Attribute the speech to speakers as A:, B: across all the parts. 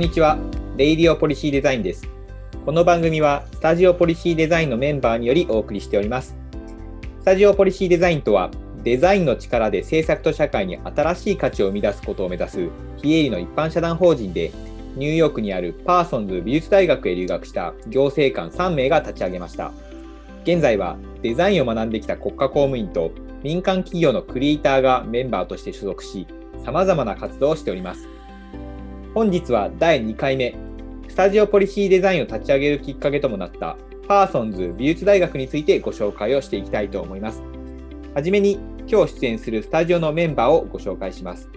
A: んにちは。 Radio Policy Design です。この番組は、 Studio Policy Design のメンバーによりお送りしております。 Studio Policy Design とは、デザインの力で政策と社会に新しい価値を生み出すことを目指す、非営利の一般社団法人で、ニューヨークにあるパーソンズ美術大学へ留学した行政官3名が立ち上げました。現在はデザインを学んできた国家公務員と民間企業のクリエイターがメンバーとして所属し、様々な活動をしております。本日は第2回目、スタジオポリシーデザインを立ち上げるきっかけともなったパーソンズ美術大学についてご紹介をしていきたいと思います。はじめに今日出演するスタジオのメンバーをご紹介します。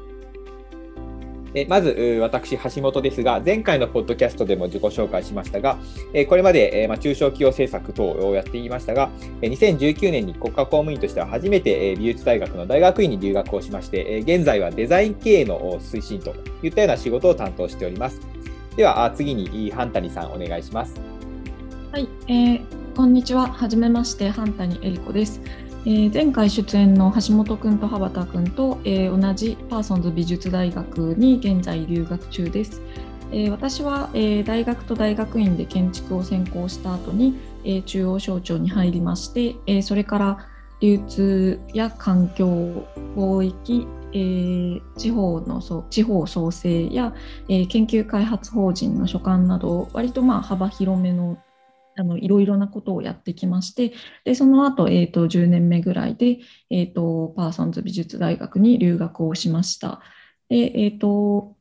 A: えまず、私、橋本ですが、前回のポッドキャストでも自己紹介しましたが、えこれまで、えま中小企業政策等をやっていましたが、2019年に国家公務員としては初めてえ美術大学の大学院に留学をしまして、え現在はデザイン経営の推進といったような仕事を担当しております。では、次に、半谷さん、お願いします。
B: はい、えー、こんにちは。はめまして、半谷恵理子です。えー、前回出演の橋本君と羽畑君と、えー、同じパーソンズ美術大学に現在留学中です。えー、私は、えー、大学と大学院で建築を専攻した後に、えー、中央省庁に入りまして、え、それから流通や環境、貿易、え、地方の地方創生や、え、研究開発法人の所管など割とまあ幅広めのあのいろいろなことをやってきましてでその後、えーと、10年目ぐらいで、えーと、パーソンズ美術大学に留学をしました。でえーと、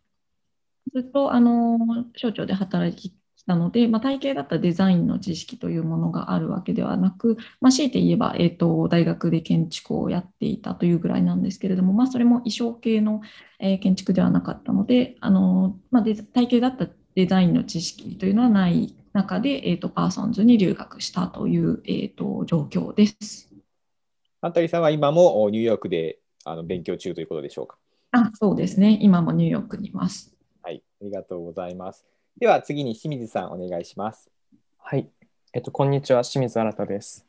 B: ずっとあの省庁で働いてきたので、まあ、体系だったデザインの知識というものがあるわけではなく、まあ、強いて言えば、えー、と大学で建築をやっていたというぐらいなんですけれども、まあ、それも衣装系の、えー、建築ではなかったのであの、まあ、体系だったデザインの知識というのはない中で、えーと、パーソンズに留学したという、えーと、状況です。
A: アンタリさんは今もニューヨークであの勉強中ということでしょうか？
B: あそうですね、今もニューヨークにいます。
A: はい、ありがとうございます。では次に清水さん、お願いします。
C: はい、えっと、こんにちは、清水新です。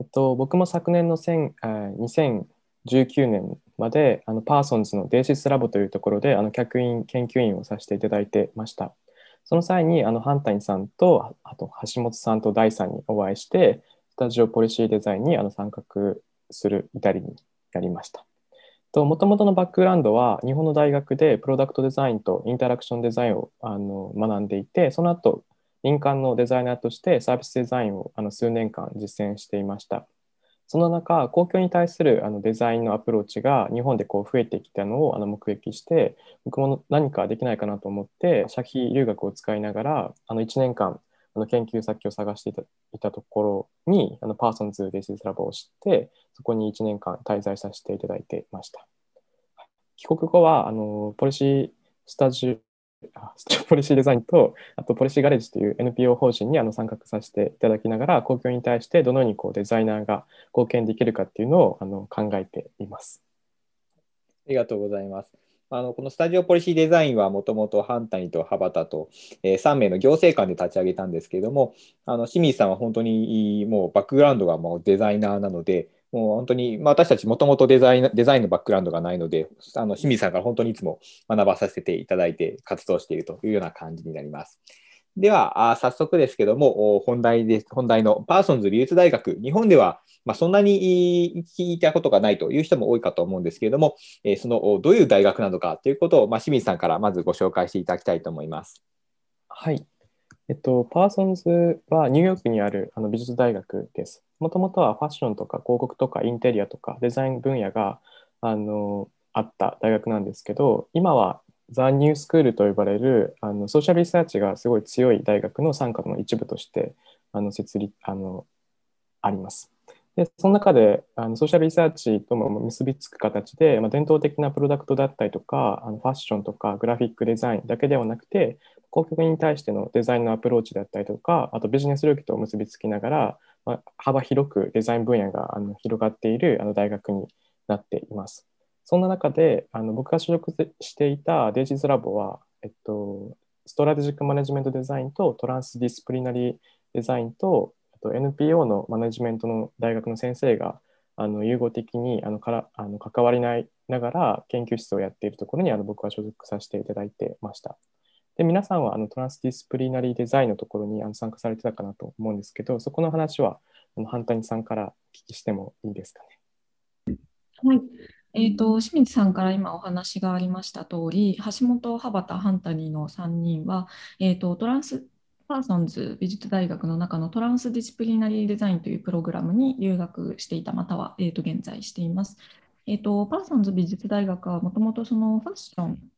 C: えっと、僕も昨年の1000あ2019年まであのパーソンズのデーシスラボというところであの客員研究員をさせていただいてました。その際にあのハンタイさんとあと橋本さんと大さんにお会いしてスタジオポリシーデザインにあの参画する至りになりました。もともとのバックグラウンドは日本の大学でプロダクトデザインとインタラクションデザインをあの学んでいてその後民間のデザイナーとしてサービスデザインをあの数年間実践していました。その中、公共に対するあのデザインのアプローチが日本でこう増えてきたのをあの目撃して、僕も何かできないかなと思って、社費留学を使いながら、あの1年間、あの研究先を探していたいたところに、あの Parsons DESIS Lab を知って、そこに1年間滞在させていただいてました。帰国後は、あの Policy スタジ Policy Design と、あと PolicyGarage という NPO 法人にあの参画させていただきながら、公共に対してどのようにこうデザイナーが貢献できるかっていうのをあの考えています。
A: ありがとうございます。あのこのスタジオポリシーデザインはもともとハンタニとハバタと、えー、3名の行政官で立ち上げたんですけれども、あの清水さんは本当にもうバックグラウンドがもうデザイナーなので、もう本当に、まあ、私たちもともとデザインデザインのバックグラウンドがないので、あの清水さんから本当にいつも学ばさせていただいて活動しているというような感じになります。では、あ早速ですけども、本題です本題のパーソンズ美術大学、日本では、まあ、そんなに聞いたことがないという人も多いかと思うんですけれども、えそのどういう大学なのかということを、まあ、清水さんからまずご紹介していただきたいと思います。
C: はい。えっと、パーソンズはニューヨークにあるあの美術大学です。もともとはファッションとか広告とかインテリアとかデザイン分野があのあった大学なんですけど今はザ・ニュースクールと呼ばれるあのソーシャルリサーチがすごい強い大学の傘下の一部としてあの設立あのあります。でその中であの social research とも結びつく形で、まあ、伝統的なプロダクトだったりとかあのファッションとかグラフィックデザインだけではなくて広告に対してのデザインのアプローチだったりとかあとビジネス領域と結びつきながらまあ、幅広くデザイン分野があの広がっているあの大学になっています。そんな中であの僕が所属していた DESIS Lab は、えっと、 strategic management design と transdisciplinaryデザインとと NPO のマネジメントの大学の先生があの融合的にあのからあの関わりないながら研究室をやっているところにあの僕は所属させていただいてました。で皆さんはあのトランスディスプリナリーデザインのところにあの参加されてたかなと思うんですけど、そこの話はあの半谷さんから聞きしてもいいですかね？
B: はい。えーと、清水さんから今お話がありました通り、橋本、羽端、ハンタニーの3人は、えーと、トランスパーソンズ美術大学の中の transdisciplinary design というプログラムに留学していた、または、えーと現在しています。えーと、パーソンズ美術大学はもともとそのファッション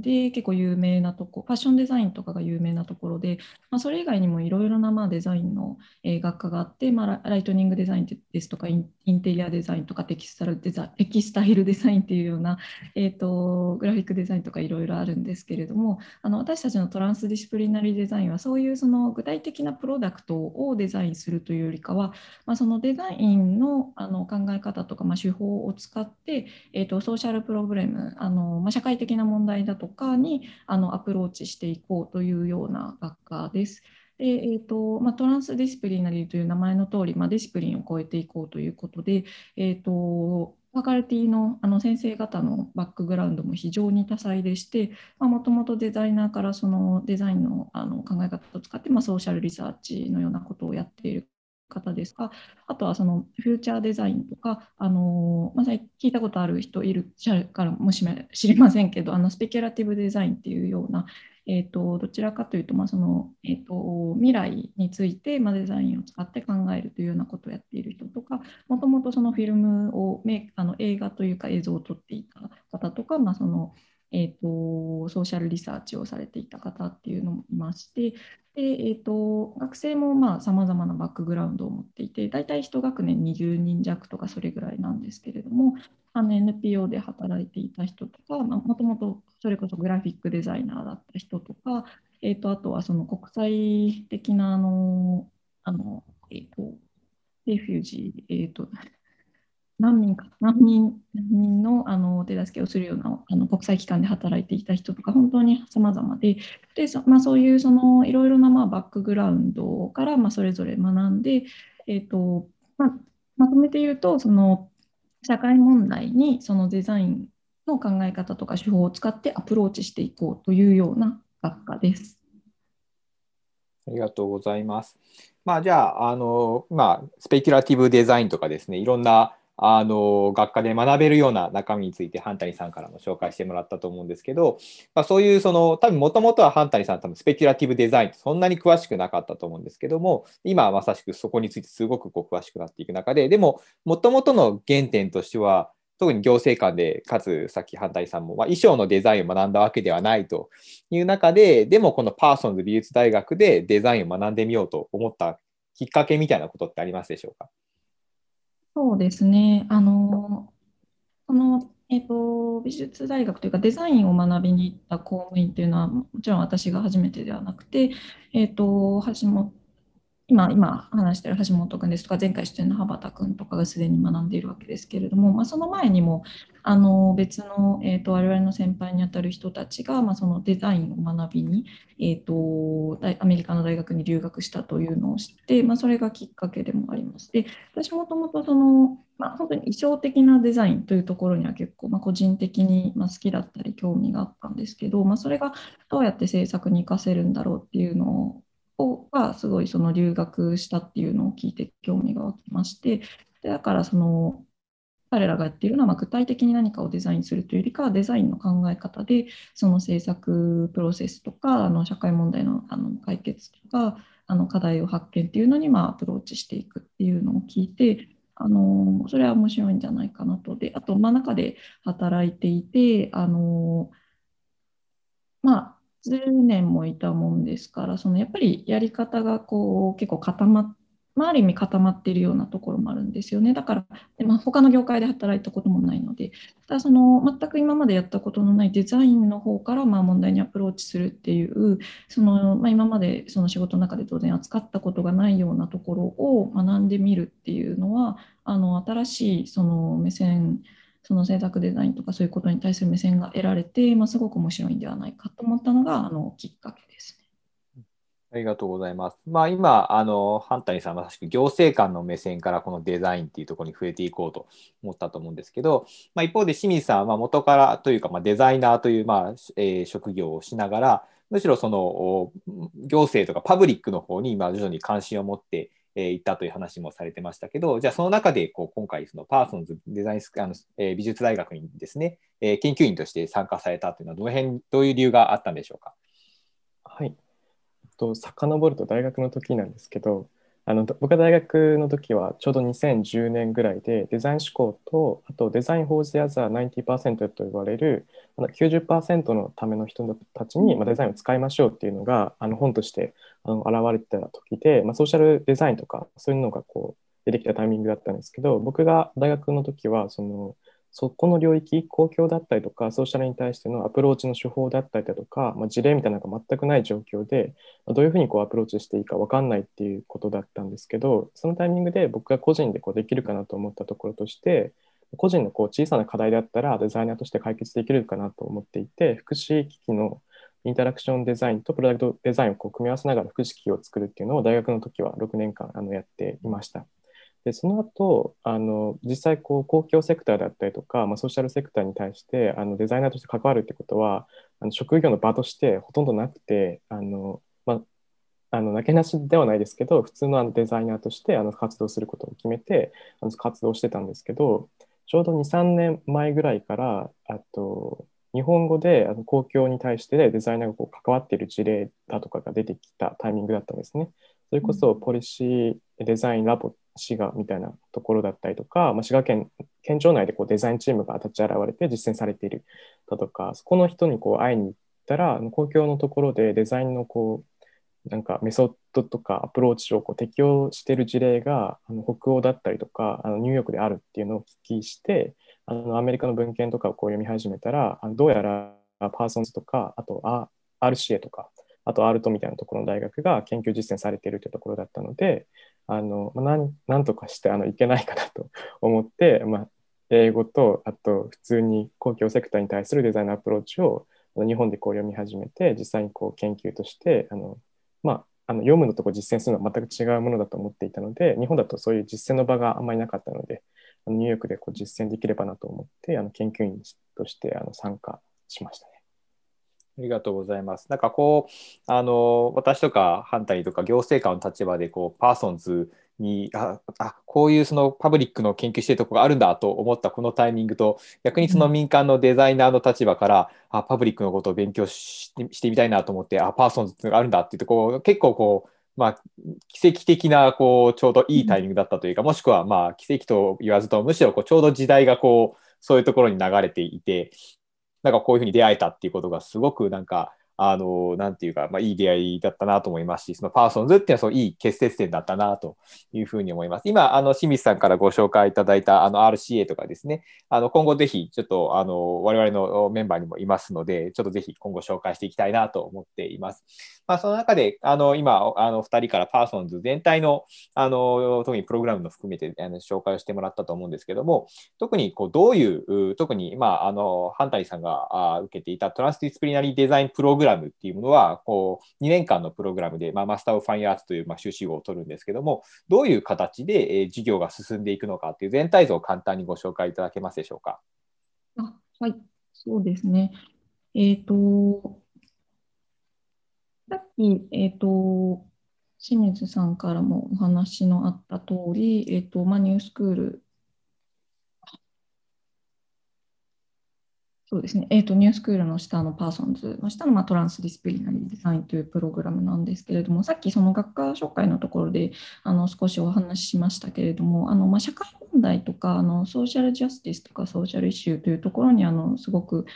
B: で結構有名なとこファッションデザインとかが有名なところで、まあ、それ以外にもいろいろなまあデザインの、え学科があって、まあ、 lighting design ですとかインテリアデザインとかテキスタルデザ テキスタイルデザインっていうような、えーと、グラフィックデザインとかいろいろあるんですけれどもあの私たちの transdisciplinary design はそういうその具体的なプロダクトをデザインするというよりかは、まあ、そのデザインのあの考え方とか、まあ、手法を使って、えーと、 social problem あの、まあ、社会的な問題だとかにあのアプローチしていこうというような学科です。でえーとまあ、 transdisciplinary という名前の通り、まあ、 discipline を超えていこうということで、えーと、 faculty のあの先生方のバックグラウンドも非常に多彩でして、もともとデザイナーからそのデザインのあの考え方を使って、まあ、 social research のようなことをやっている方ですか、あとはそのフューチャーデザインとか、あのまあ、聞いたことある人いるからもし知りませんけど、あのスペキュラティブデザインっていうような、えーと、どちらかというと,、まあそのえーと、未来について、まあ、デザインを使って考えるというようなことをやっている人とか、もともとそのフィルムをあの映画というか映像を撮っていた方とか、まあそのえーと、ソーシャルリサーチをされていた方っていうのもいまして、でえーと、学生もさまざ、まなバックグラウンドを持っていて、大体1学年20人弱とかそれぐらいなんですけれども、あの NPO で働いていた人とか、もともとそれこそグラフィックデザイナーだった人とか、えーと、あとはその国際的なあの、あのえーと、レフュージー、えーと難民か難民難民のあの手助けをするようなあの国際機関で働いていた人とか本当に様々ででそ,、まあ、そういうそのいろいろなまあバックグラウンドからまあそれぞれ学んで、えーとまあ、まとめて言うとその社会問題にそのデザインの考え方とか手法を使ってアプローチしていこうというような学科です。
A: ありがとうございます。まあ、じゃあ、あの、まあ、スペキュラティブデザインとかですね、いろんなあの学科で学べるような中身についてハンタニさんからも紹介してもらったと思うんですけど、まあ、そういうその多分もともとはハンタニさん多分スペキュラティブデザインってそんなに詳しくなかったと思うんですけども今はまさしくそこについてすごくこう詳しくなっていく中ででももともとの原点としては特に行政官で、かつさっき反対さんも、まあ、衣装のデザインを学んだわけではないという中で、でもこのパーソンズ美術大学でデザインを学んでみようと思ったきっかけみたいなことってありますでしょうか？
B: そうですね。あの、その、えっと、美術大学というかデザインを学びに行った公務員というのはもちろん私が初めてではなくて、えっと、橋本今、今話してる橋本君ですとか、前回出演の羽端君とかがすでに学んでいるわけですけれども、まあ、その前にもあの別の、えーと、我々の先輩にあたる人たちが、まあ、そのデザインを学びに、えーと、アメリカの大学に留学したというのを知って、まあ、それがきっかけでもあります。で私もともとその、まあ、本当に衣装的なデザインというところには結構、まあ、個人的に、ま、好きだったり興味があったんですけど、まあ、それがどうやって制作に活かせるんだろうっていうのをがすごいその留学したっていうのを聞いて興味が湧きましてでだからその彼らがやっているのはま具体的に何かをデザインするというよりかはデザインの考え方でその制作プロセスとかあの社会問題のあの解決とかあの課題を発見っていうのにまアプローチしていくっていうのを聞いてあのそれは面白いんじゃないかなと。であと、まあ、中で働いていてあのまあ10年もいたもんですから、そのやっぱりやり方がこう結構固まっまあ、ある意味固まっているようなところもあるんですよね。だから、でまあ、他の業界で働いたこともないので、ただその全く今までやったことのないデザインの方からまあ問題にアプローチするっていう、そのまあ、今までその仕事の中で当然扱ったことがないようなところを学んでみるっていうのは、あの新しいその目線、その制作デザインとかそういうことに対する目線が得られて、まあ、すごく面白いんではないかと思ったのがあのきっかけです
A: ね。ありがとうございます。まあ、今、あの、ハンタニさんまさしく行政官の目線からこのデザインっていうところに触れていこうと思ったと思うんですけど、まあ、一方で清水さんは元からというか、まあ、デザイナーという、まあえー、職業をしながら、むしろその行政とかパブリックの方に今徐々に関心を持ってえ行ったという話もされてましたけど、じゃあその中でこう今回、パーソンズデザインスあの、えー、美術大学にですね、えー、研究員として参加されたというのは、どの辺、どういう理由があったんでしょうか？
C: はい。と遡ると大学の時なんですけど、あの僕が大学の時はちょうど2010年ぐらいでデザイン思考とあとデザイン・フォーズ・アザー90%と呼ばれる90%のための人たちにデザインを使いましょうっていうのがあの本としてあの現れてた時で、まあ、ソーシャルデザインとかそういうのがこう出てきたタイミングだったんですけど僕が大学の時はそのそこの領域公共だったりとかソーシャルに対してのアプローチの手法だったりだとか、まあ、事例みたいなのが全くない状況でどういうふうにこうアプローチしていいか分かんないっていうことだったんですけどそのタイミングで僕が個人でこうできるかなと思ったところとして個人のこう小さな課題だったらデザイナーとして解決できるかなと思っていて福祉機器のインタラクションデザインとプロダクトデザインをこう組み合わせながら福祉機器を作るっていうのを大学の時は6年間あのやっていました。でその後あの実際こう公共セクターだったりとか、まあ、ソーシャルセクターに対してあのデザイナーとして関わるってことはあの職業の場としてほとんどなくてあの、まあ、あのなけなしではないですけど普通のあのデザイナーとしてあの活動することを決めてあの活動してたんですけどちょうど23年前ぐらいからあと日本語であの公共に対してデザイナーがこう関わっている事例だとかが出てきたタイミングだったんですね。それこそポリシーデザインラボ滋賀みたいなところだったりとか、まあ、滋賀県県庁内でこうデザインチームが立ち現れて実践されているだとかそこの人にこう会いに行ったら公共のところでデザインのこうなんかメソッドとかアプローチをこう適用している事例があの北欧だったりとかあのニューヨークであるっていうのを聞きしてあのアメリカの文献とかをこう読み始めたらあのどうやらパーソンズとかあと RCA とかあとアルトみたいなところの大学が研究実践されているというところだったのであのなんとかしてあのいけないかなと 思って、まあ、英語とあと普通に公共セクターに対するデザインのアプローチを日本でこう読み始めて実際にこう研究としてあの、まあ、あの読むのとこ実践するのは全く違うものだと思っていたので日本だとそういう実践の場があんまりなかったのでニューヨークでこう実践できればなと思ってあの研究員としてあの参加しましたね。
A: ありがとうございます。なんかこう、あの、私とかハンタリーとか行政官の立場で、こう、パーソンズに、あ、あこういうその public の研究してるとこがあるんだと思ったこのタイミングと、逆にその民間のデザイナーの立場から、うん、あ、 public のことを勉強してしてみたいなと思って、あ、パーソンズっていうのがあるんだって言って、こう、結構こう、まあ、奇跡的なこうちょうどいいタイミングだったというか、もしくはまあ奇跡と言わずとむしろこうちょうど時代がこうそういうところに流れていてなんかこういうふうに出会えたっていうことがすごくなんかあの、なんていうか、まあ、いい出会いだったなと思いますし、そのパーソンズっていうのはそういい結節点だったなというふうに思います。今、あの、清水さんからご紹介いただいたあの RCA とかですね、あの、今後ぜひ、ちょっと、あの、我々のメンバーにもいますので、ちょっとぜひ今後紹介していきたいなと思っています。まあ、その中で、あの、今、あの、2人からパーソンズ全体の、あの、特にプログラムの含めてあの紹介をしてもらったと思うんですけども、特に、こう、どういう、特に、まあ、の、ハンタリーさんがあ受けていた transdisciplinary design program っていうものはこう2年間のプログラムで、まあ、 Master of Fine Arts という、まあ、修士号を取るんですけどもどういう形で、えー、授業が進んでいくのかという全体像を簡単にご紹介いただけますでしょうか？
B: あはい、そうですね。えっ、ー、と、さっき、えっ、ー、と、清水さんからもお話のあった通り、えっ、と、まあ、ニュースクール。そうですね、えーと、ニュースクールの下のパーソンズ。の下の、まあ、 transdisciplinary design というプログラムなんですけれども、さっきその学科紹介のところであの少しお話ししましたけれども、あのまあ、社会問題とかあの social justice とか social issue というところにあのすごく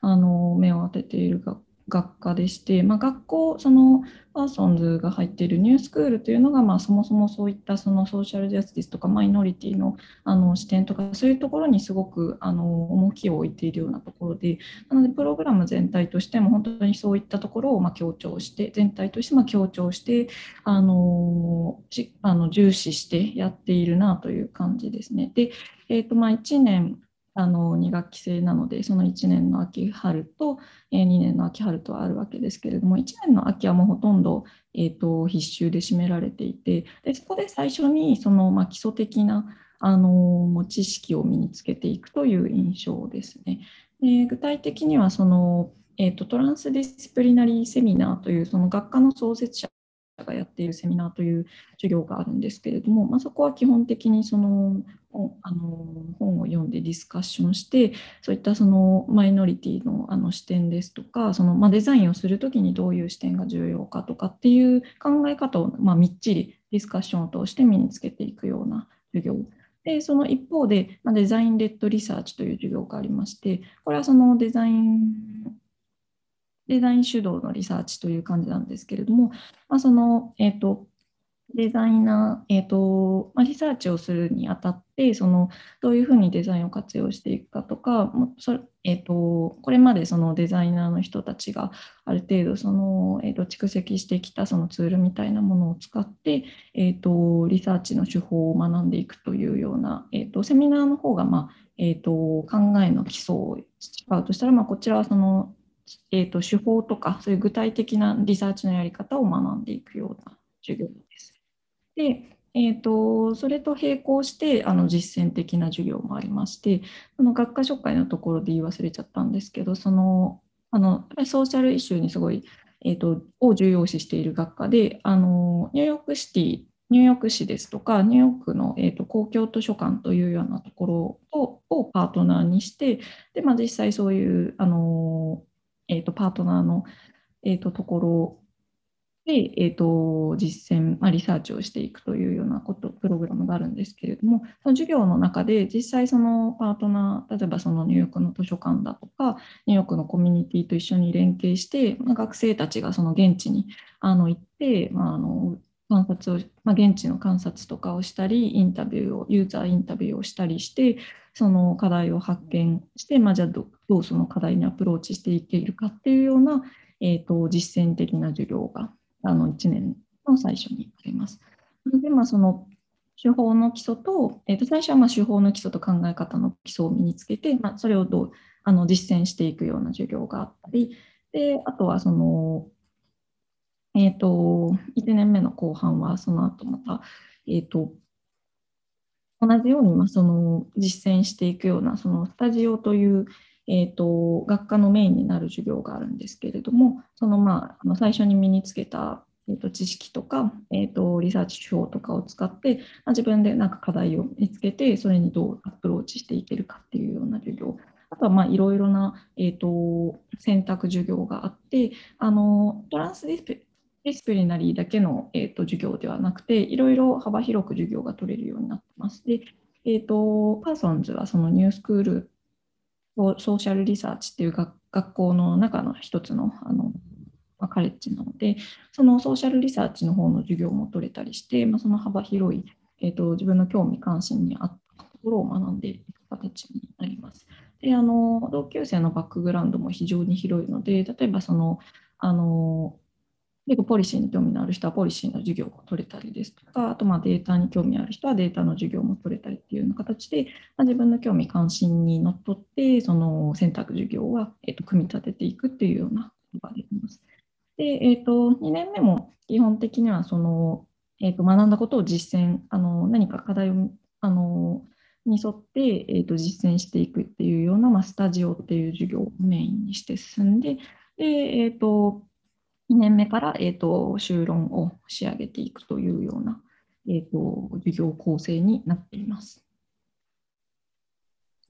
B: あの目を当てている学学科でして、まあ、学校そのパーソンズが入っているニュースクールというのが、まあ、そもそもそういったそのソーシャルジャスティスとかマイノリティのあの視点とかそういうところにすごくあの重きを置いているようなところでなのでプログラム全体としても本当にそういったところをま強調して全体としてま強調してあのあの重視してやっているなという感じですね。でえーとまあ、1年あの2学期制なのでその1年の秋春と、え、2年の秋春とあるわけですけれども1年の秋はもうほとんど、えーと、必修で占められていてでそこで最初にその、ま、基礎的なあの知識を身につけていくという印象ですね。で具体的にはそのえーと、トランスディスプリナリーセミナーというその学科の創設者がやっているセミナーという授業があるんですけれども、まあ、そこは基本的にそのあの本を読んでディスカッションしてそういったそのマイノリティのあの視点ですとかそのまあデザインをする時にどういう視点が重要かとかっていう考え方をまあみっちりディスカッションを通して身につけていくような授業。でその一方で、まあ、デザインレッドリサーチという授業がありましてこれはそのデザインデザイン主導のリサーチという感じなんですけれども、まあ、その、えーと、デザイナー、えーとまあ、リサーチをするにあたってそのどういうふうにデザインを活用していくかとかそれ、えーと、これまでそのデザイナーの人たちがある程度その、えーと、蓄積してきたそのツールみたいなものを使って、えー、とリサーチの手法を学んでいくというような、えー、とセミナーの方が、まあえー、と考えの基礎を使うとしたら、まあ、こちらはそのえーと、手法とかそういう具体的なリサーチのやり方を学んでいくような授業です。で、えーと、それと並行してあの実践的な授業もありましてその学科紹介のところで言い忘れちゃったんですけどそのあのソーシャルイシューにすごい、えーと、を重要視している学科であのニューヨークシティニューヨーク市ですとか、ニューヨークの、えーと、公共図書館というようなところををパートナーにして、でまあ、実際そういうあのえーと、パートナーの、えーと、ところで、えーと、実践、まあ、リサーチをしていくというようなことプログラムがあるんですけれどもその授業の中で実際そのパートナー例えばそのニューヨークの図書館だとかニューヨークのコミュニティと一緒に連携して、まあ、学生たちがその現地にあの行って、まあ、あの観察を、まあ、現地の観察とかをしたりインタビューをユーザーインタビューをしたりしてその課題を発見して、まあ、じゃあどうその課題にアプローチしていけるかっていうような、えーと、実践的な授業があの1年の最初にあります。で、まあ、その手法の基礎と、えー、と最初はまあ手法の基礎と考え方の基礎を身につけて、まあ、それをどうあの実践していくような授業があったり、であとはその、え、ー、と、1年目の後半はその後また、えっ、ー、と、同じように、まあ、その実践していくようなそのスタジオという、えーと、学科のメインになる授業があるんですけれどもその,、まあ、あの最初に身につけた、えーと、知識とか、えーと、リサーチ手法とかを使って、まあ、自分でなんか課題を見つけてそれにどうアプローチしていけるかっていうような授業。あとはいろいろな、えー、と選択授業があってあのトランスディスプdisciplinary だけの、えーと、授業ではなくて、いろいろ幅広く授業が取れるようになってます。で、えーと、パーソンズはそのニュースクールを social research っていう学校の中の一つのあの、まあ、カレッジなので、その social research の方の授業も取れたりして、まあ、その幅広い、えーと、自分の興味関心に合ったところを学んでいく形になります。であの同級生のバックグラウンドも非常に広いので、例えばそのあの結構ポリシーに興味のある人はポリシーの授業を取れたりですとか、あとまデータに興味ある人はデータの授業も取れたりっていうような形で、まあ、自分の興味関心にのっとって、その選択授業は、えー、と組み立てていくっていうようなことができます。で、えー、と2年目も基本的にはその、えー、と学んだことを実践、あの何か課題をあのに沿って、えー、と実践していくっていうような、まあ、スタジオっていう授業をメインにして進んで、でえーと2年目から、えーと、修論を仕上げていくというような、えーと、授業構成になっています。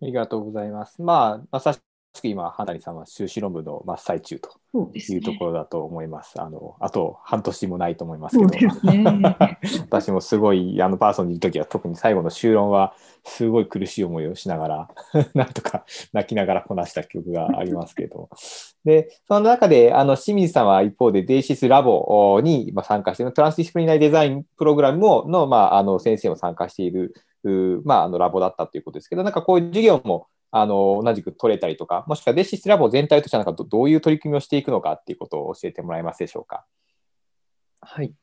A: ありがとうございます。まあ、まさしく今、花谷さんは修士論文の真っ最中というところだと思います。すね、あのあと半年もないと思いますけど、ね、私もすごいあのパーソンにいる時は特に最後の修論はすごい苦しい思いをしながら なんとか泣きながらこなした記憶がありますけれども。で、その中であの清水さんは一方でデイシスラボに参加しているトランスディスプリナリデザインプログラムの,、まあ、あの先生も参加しているまあ、あのラボだったということですけど、なんかこういう授業もあの同じく取れたりとか、もしくはデシスラボ全体としてはなんかどういう取り組みをしていくのかっていうことを教えてもらえますでしょうか？
C: はい。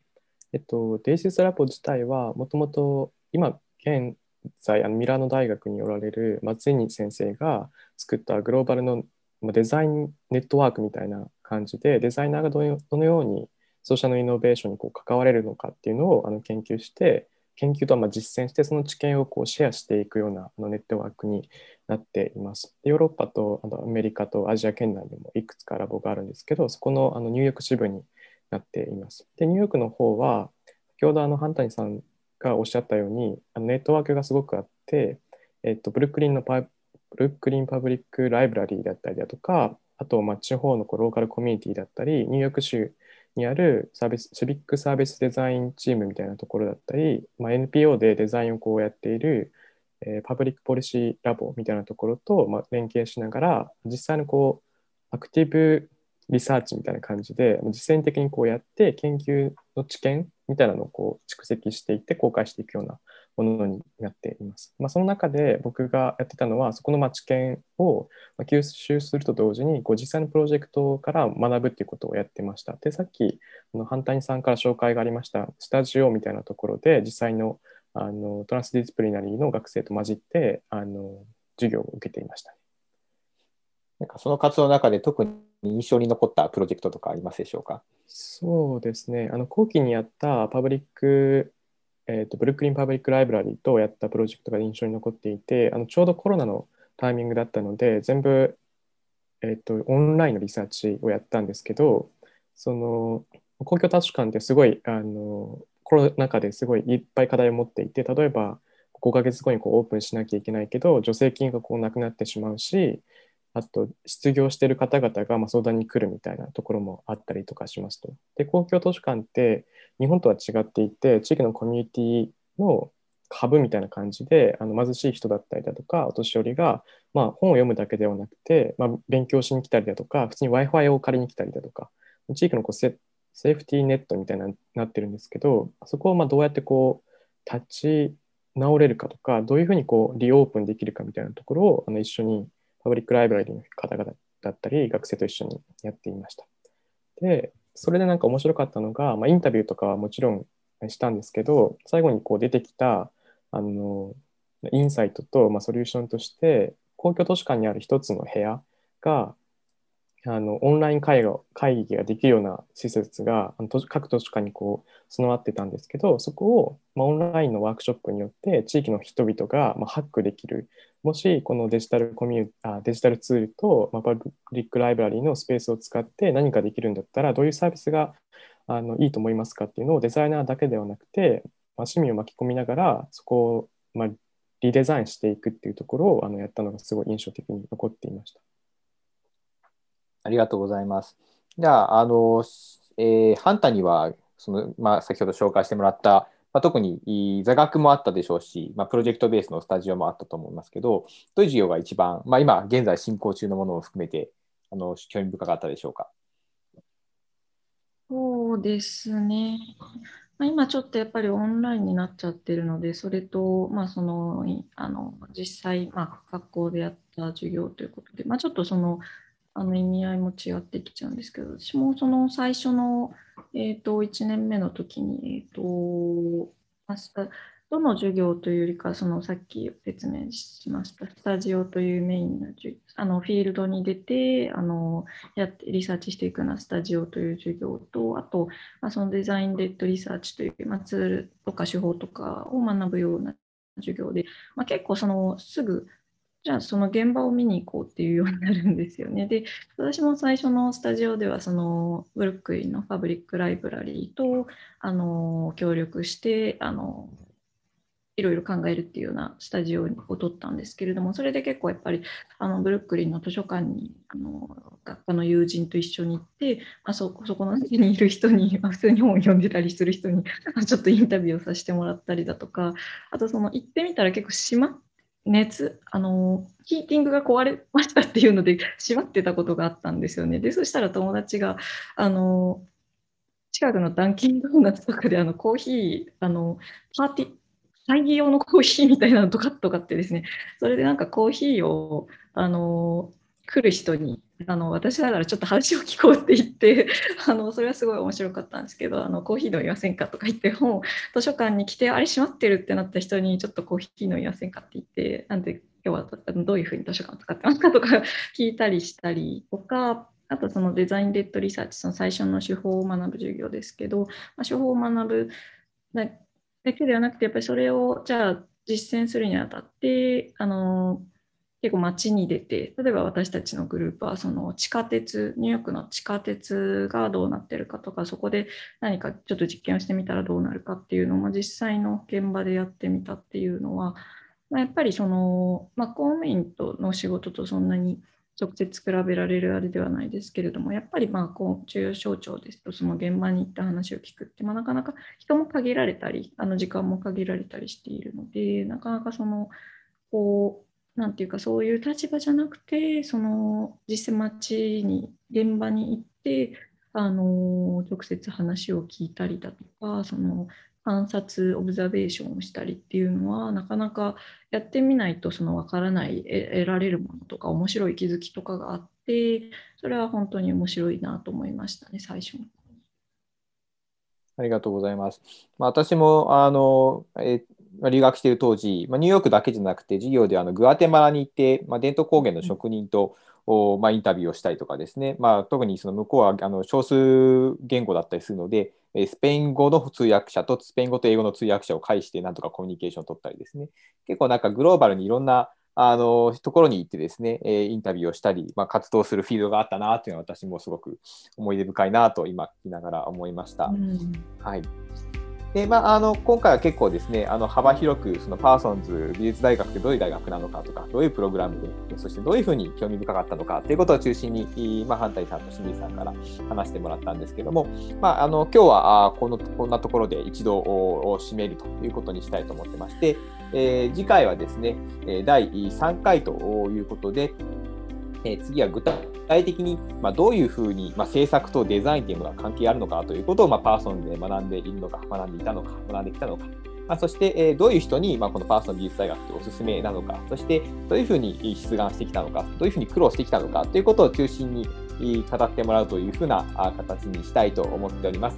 C: えっと、デイシスラボ自体はもともと今現在あのミラノ大学におられる松井先生が作ったグローバルのデザインネットワークみたいな感じでデザイナーがどのようにソーシャルイノベーションにこう関われるのかっていうのをあの研究して研究とはま実践してその知見をこうシェアしていくようなあのネットワークになっています。ヨーロッパとあのアメリカとアジア圏内にもいくつかラボがあるんですけど、そこのあのニューヨーク支部になっています。で、ニューヨークの方は、先ほどあの半谷さんがおっしゃったように、あのネットワークがすごくあって、えっと、ブルックリンのパブルックリンパブリックライブラリーだったりだとか、あと、まあ、地方のこうローカルコミュニティだったり、ニューヨーク州にあるサービスシビックサービスデザインチームみたいなところだったり、まあ、NPO でデザインをこうやっている、えー、パブリックポリシーラボみたいなところと、まあ、連携しながら、実際のこうアクティブリサーチみたいな感じで、実践的にこうやって研究の知見みたいなのをこう蓄積していって公開していくようなものになっています。まあ、その中で僕がやってたのは、そこの知見を吸収すると同時に、こう実際のプロジェクトから学ぶっていうことをやってました。で、さっき、あのハンタリーさんから紹介がありました、スタジオみたいなところで、実際のあの transdisciplinary の学生と混じってあの授業を受けていました、
A: なんかその活動の中で特に印象に残ったプロジェクトとかありますでしょうか
C: そうですね。あの後期にやったパブリックえーと、ブルックリン・パブリック・ライブラリーとやったプロジェクトが印象に残っていてあのちょうどコロナのタイミングだったので全部、えーと、オンラインのリサーチをやったんですけどその公共図書館ってすごいあのコロナ禍ですごいいっぱい課題を持っていて例えば5ヶ月後にこうオープンしなきゃいけないけど助成金がこうなくなってしまうしあと失業してる方々がま相談に来るみたいなところもあったりとかしますと。で公共図書館って日本とは違っていて地域のコミュニティの株みたいな感じであの貧しい人だったりだとかお年寄りが、まあ、本を読むだけではなくて、まあ、勉強しに来たりだとか普通に w i f i を借りに来たりだとか地域のこうセセーフティーネットみたいになってるんですけどそこをまどうやってこう立ち直れるかとかどういうふうにこうリオープンできるかみたいなところをあの一緒にパブリックライブラリの方々だったり学生と一緒にやっていました。でそれでなんか面白かったのが、まあ、インタビューとかはもちろんしたんですけど最後にこう出てきたあのインサイトと、まあ、ソリューションとして公共図書館にある一つの部屋があのオンライン会会議ができるような施設があの各図書館にこう備わってたんですけどそこを、まあ、オンラインのワークショップによって地域の人々が、まあ、ハックできるもしこのデジタルコミュあデジタルツールと、まあ、パブリックライブラリーのスペースを使って何かできるんだったらどういうサービスがあのいいと思いますかっていうのをデザイナーだけではなくて、まあ、市民を巻き込みながらそこを、まあ、リデザインしていくっていうところをあのやったのがすごい印象的に残っていました。
A: ありがとうございます。じゃあ、あの、えー、ハンタには、その、まあ、先ほど紹介してもらった、まあ、特に座学もあったでしょうし、まあ、プロジェクトベースのスタジオもあったと思いますけど、どういう授業が一番、まあ、今現在進行中のものを含めて、あの興味深かったでしょうか？
B: そうですね。まあ、今ちょっとやっぱりオンラインになっちゃってるので、それと、まあ、そのあの実際、まあ、学校でやった授業ということで、まあ、ちょっとそのあの意味合いも違ってきちゃうんですけど、私もその最初の、えーと、1年目の時に、えーと、どの授業というよりか、そのさっき説明しました、スタジオというメインのあのフィールドに出てあのやってリサーチしていくようなスタジオという授業と、あと、まあ、そのデザインレッドリサーチという、まあ、ツールとか手法とかを学ぶような授業で、まあ、結構そのすぐじゃあその現場を見に行こうっていうようになるんですよね。で、私も最初のスタジオではそのブルックリンのファブリックライブラリーとあの協力してあのいろいろ考えるっていうようなスタジオを取ったんですけれども、それで結構やっぱりあのブルックリンの図書館にあの学科の友人と一緒に行って、まあ、そそこの家にいる人に、まあ、普通に本を読んでたりする人にちょっとインタビューをさせてもらったりだとか、あとその行ってみたら結構閉まっ熱あのヒーティングが壊れましたっていうので 縛ってたことがあったんですよね。でそしたら友達があの近くのダンキンドーナツとかであのコーヒーあのパーティー会議用のコーヒーみたいなのとかとかってですねそれでなんかコーヒーをあの来る人にあの私ながらちょっと話を聞こうって言って あのそれはすごい面白かったんですけどあのコーヒー飲みませんかとか言って本図書館に来てあれ閉まってるってなった人にちょっとコーヒー飲みませんかって言ってなんで今日はどういうふうに図書館を使ってますかとか聞いたりしたりとかあとそのデザインレッドリサーチその最初の手法を学ぶ授業ですけど、まあ、手法を学ぶだけではなくてやっぱりそれをじゃあ実践するにあたってあの結構街に出て、例えば私たちのグループはその地下鉄、ニューヨークの地下鉄がどうなってるかとか、そこで何かちょっと実験をしてみたらどうなるかっていうのも実際の現場でやってみたっていうのは、まあ、やっぱりその、まあ、公務員との仕事とそんなに直接比べられるあれではないですけれども、やっぱりまあこう中央省庁ですと、その現場に行った話を聞くって、まあ、なかなか人も限られたり、あの時間も限られたりしているので、なかなかその、こう、なんていうか、そういう立場じゃなくて、その実際町に、現場に行って、あの直接話を聞いたりだとか、その観察、オブザベーションをしたりっていうのは、なかなかやってみないとその分からない、得られるものとか、面白い気づきとかがあって、それは本当に面白いなと思いましたね、最初
A: ありがとうございます。まあ、私もあの、え留学している当時、まあ、ニューヨークだけじゃなくて、授業であのグアテマラに行って、まあ、伝統工芸の職人と、うん、まあ、インタビューをしたりとかですね、まあ、特にその向こうはあの少数言語だったりするので、スペイン語の通訳者とスペイン語と英語の通訳者を介してなんとかコミュニケーションを取ったりですね、結構なんかグローバルにいろんなあのところに行ってですね、インタビューをしたり、まあ、活動するフィールドがあったなというのは私もすごく思い出深いなと今聞きながら思いました。うん、はいでまあ、あの今回は結構ですねあの幅広くそのパーソンズ美術大学ってどういう大学なのかとかどういうプログラムでそしてどういうふうに興味深かったのかということを中心に、まあ、反対さんと清水さんから話してもらったんですけども、まあ、あの今日はこのこんなところで一度を締めるということにしたいと思ってまして、えー、次回はですね第3回ということで、えー、次は具体的に、まあ、どういうふうに、まあ、制作とデザインというのが関係あるのかということを、まあ、パーソンで学んでいるのか、学んでいたのか、学んできたのか、まあ、そして、えー、どういう人に、まあ、このパーソン美術大学っておすすめなのか、そしてどういうふうに出願してきたのか、どういうふうに苦労してきたのかということを中心に語ってもらうというふうな形にしたいと思っております。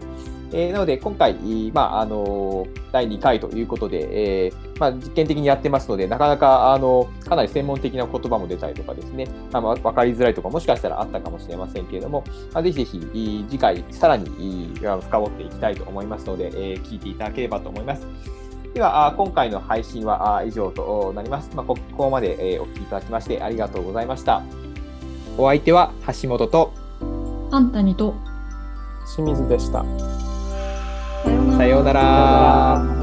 A: えー、なので、今回、まああの第2回ということで、えー、まあ、実験的にやってますので、なかなかあのかなり専門的な言葉も出たりとかですね、あ分かりづらいとかもしかしたらあったかもしれませんけれども、まあ、ぜひぜひ次回さらに深掘っていきたいと思いますので、えー、聞いていただければと思います。では、今回の配信は以上となります。まあ、ここまでお聞きいただきましてありがとうございました。お相手は橋本と、
B: パンタニと
C: 清水でした。
B: さようなら。